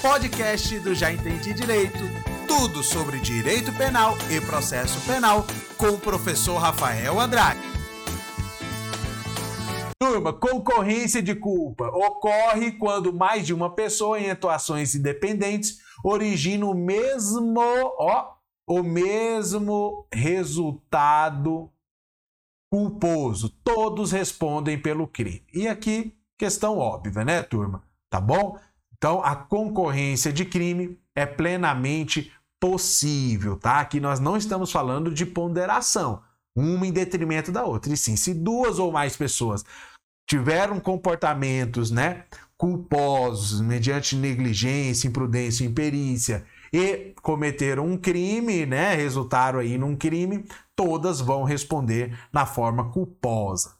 podcast do Já Entendi Direito. Tudo sobre direito penal e processo penal com o professor Rafael Andrade. Turma, concorrência de culpa ocorre quando mais de uma pessoa em atuações independentes origina o mesmo, ó, o mesmo resultado culposo. Todos respondem pelo crime. E aqui, questão óbvia, né, turma? Tá bom? Então, a concorrência de crime é plenamente possível, tá? Aqui nós não estamos falando de ponderação, uma em detrimento da outra. E sim, se duas ou mais pessoas tiveram comportamentos, né, culposos mediante negligência, imprudência, imperícia e cometeram um crime, né, resultaram aí num crime, todas vão responder na forma culposa.